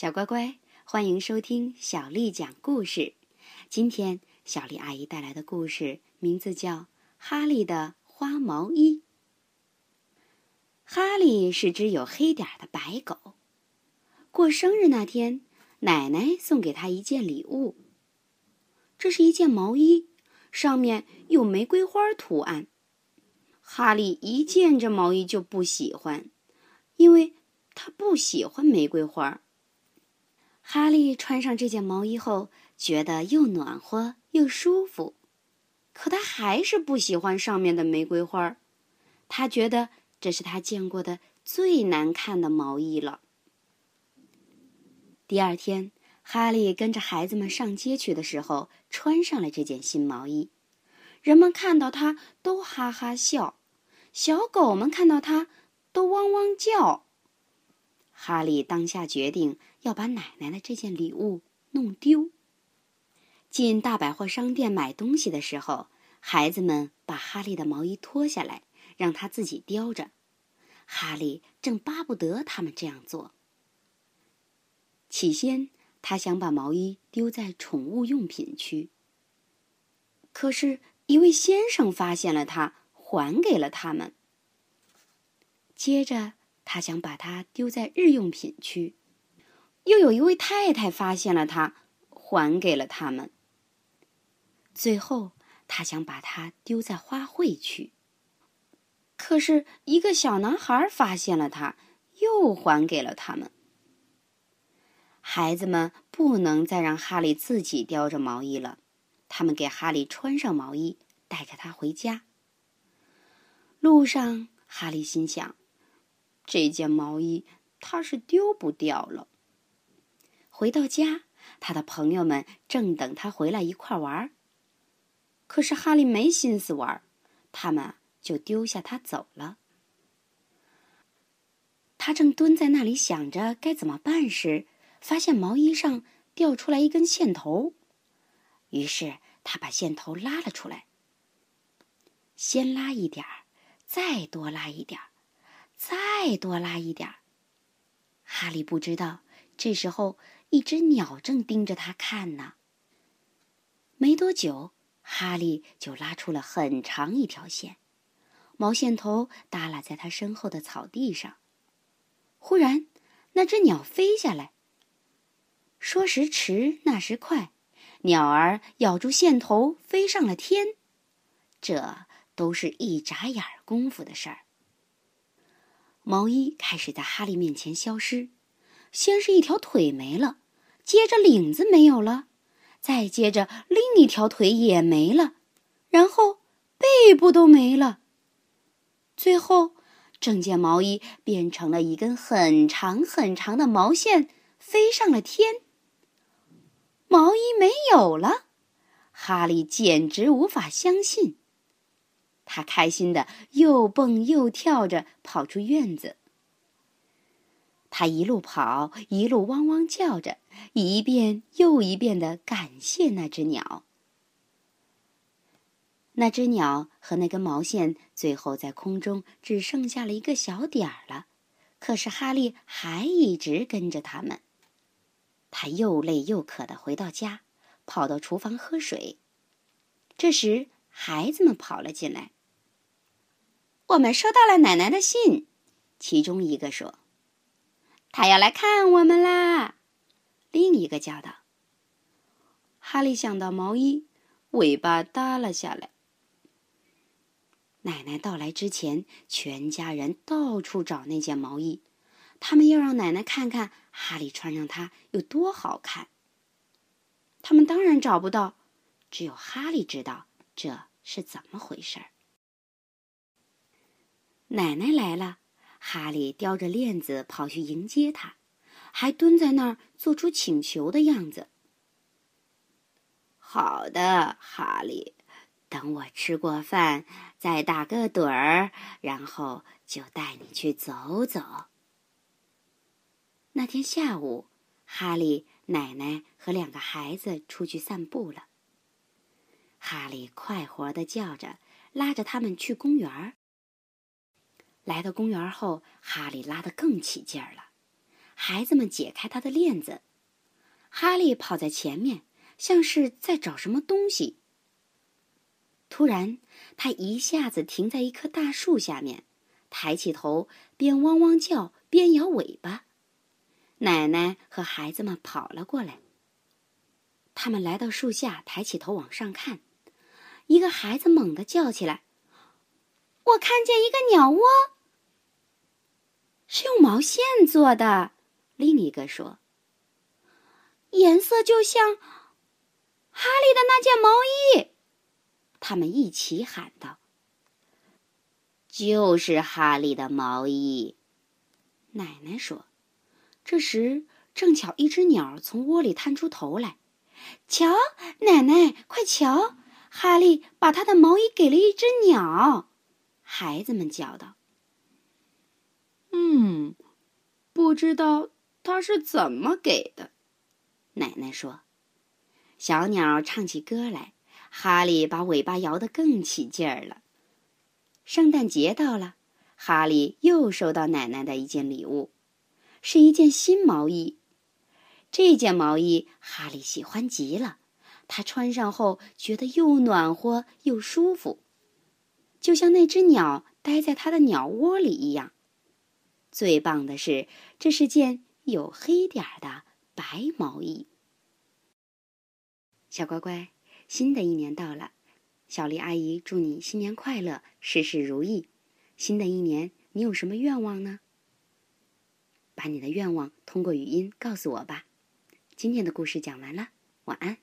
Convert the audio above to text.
小乖乖，欢迎收听小丽讲故事。今天小丽阿姨带来的故事名字叫《哈利的花毛衣》。哈利是只有黑点儿的白狗。过生日那天，奶奶送给他一件礼物。这是一件毛衣，上面有玫瑰花图案。哈利一见这毛衣就不喜欢，因为他不喜欢玫瑰花。哈利穿上这件毛衣后，觉得又暖和又舒服，可他还是不喜欢上面的玫瑰花。他觉得这是他见过的最难看的毛衣了。第二天，哈利跟着孩子们上街去的时候，穿上了这件新毛衣。人们看到他都哈哈笑，小狗们看到他都汪汪叫。哈利当下决定要把奶奶的这件礼物弄丢。进大百货商店买东西的时候，孩子们把哈利的毛衣脱下来，让他自己叼着。哈利正巴不得他们这样做。起先，他想把毛衣丢在宠物用品区，可是，一位先生发现了它，还给了他们。接着。他想把它丢在日用品区，又有一位太太发现了它，还给了他们。最后，他想把它丢在花卉区，可是一个小男孩发现了它，又还给了他们。孩子们不能再让哈利自己叼着毛衣了，他们给哈利穿上毛衣，带着他回家。路上，哈利心想。这件毛衣他是丢不掉了。回到家，他的朋友们正等他回来一块玩儿。可是哈利没心思玩，他们就丢下他走了。他正蹲在那里想着该怎么办时，发现毛衣上掉出来一根线头，于是他把线头拉了出来。先拉一点儿，再多拉一点儿。再多拉一点儿。哈利不知道，这时候一只鸟正盯着他看呢。没多久，哈利就拉出了很长一条线，毛线头耷拉在他身后的草地上。忽然，那只鸟飞下来。说时迟，那时快，鸟儿咬住线头飞上了天。这都是一眨眼功夫的事儿。毛衣开始在哈利面前消失，先是一条腿没了，接着领子没有了，再接着另一条腿也没了，然后背部都没了。最后，整件毛衣变成了一根很长很长的毛线，飞上了天。毛衣没有了，哈利简直无法相信。他开心的又蹦又跳着跑出院子。他一路跑，一路汪汪叫着，一遍又一遍的感谢那只鸟。那只鸟和那根毛线最后在空中只剩下了一个小点儿了，可是哈利还一直跟着他们。他又累又渴的回到家，跑到厨房喝水。这时，孩子们跑了进来。我们收到了奶奶的信，其中一个说：“他要来看我们啦。”另一个叫道：“哈利想到毛衣，尾巴耷拉下来。”奶奶到来之前，全家人到处找那件毛衣，他们要让奶奶看看哈利穿上它有多好看。他们当然找不到，只有哈利知道这是怎么回事儿。奶奶来了，哈利叼着链子跑去迎接他，还蹲在那儿做出请求的样子。好的，哈利，等我吃过饭，再打个盹儿，然后就带你去走走。那天下午，哈利、奶奶和两个孩子出去散步了。哈利快活的叫着，拉着他们去公园儿。来到公园后，哈利拉得更起劲儿了。孩子们解开他的链子。哈利跑在前面，像是在找什么东西。突然，他一下子停在一棵大树下面，抬起头，边汪汪叫边摇尾巴。奶奶和孩子们跑了过来。他们来到树下，抬起头往上看，一个孩子猛地叫起来：“我看见一个鸟窝，是用毛线做的。”另一个说：“颜色就像哈利的那件毛衣。”他们一起喊道：“就是哈利的毛衣。”奶奶说。这时，正巧一只鸟从窝里探出头来。瞧，奶奶，快瞧！哈利把他的毛衣给了一只鸟。孩子们叫道：“嗯，不知道他是怎么给的。”奶奶说：“小鸟唱起歌来。”哈利把尾巴摇得更起劲儿了。圣诞节到了，哈利又收到奶奶的一件礼物，是一件新毛衣。这件毛衣哈利喜欢极了，他穿上后觉得又暖和又舒服，就像那只鸟待在他的鸟窝里一样。最棒的是，这是件有黑点儿的白毛衣。小乖乖。新的一年到了，小丽阿姨祝你新年快乐，事事如意。新的一年，你有什么愿望呢？把你的愿望通过语音告诉我吧。今天的故事讲完了，晚安。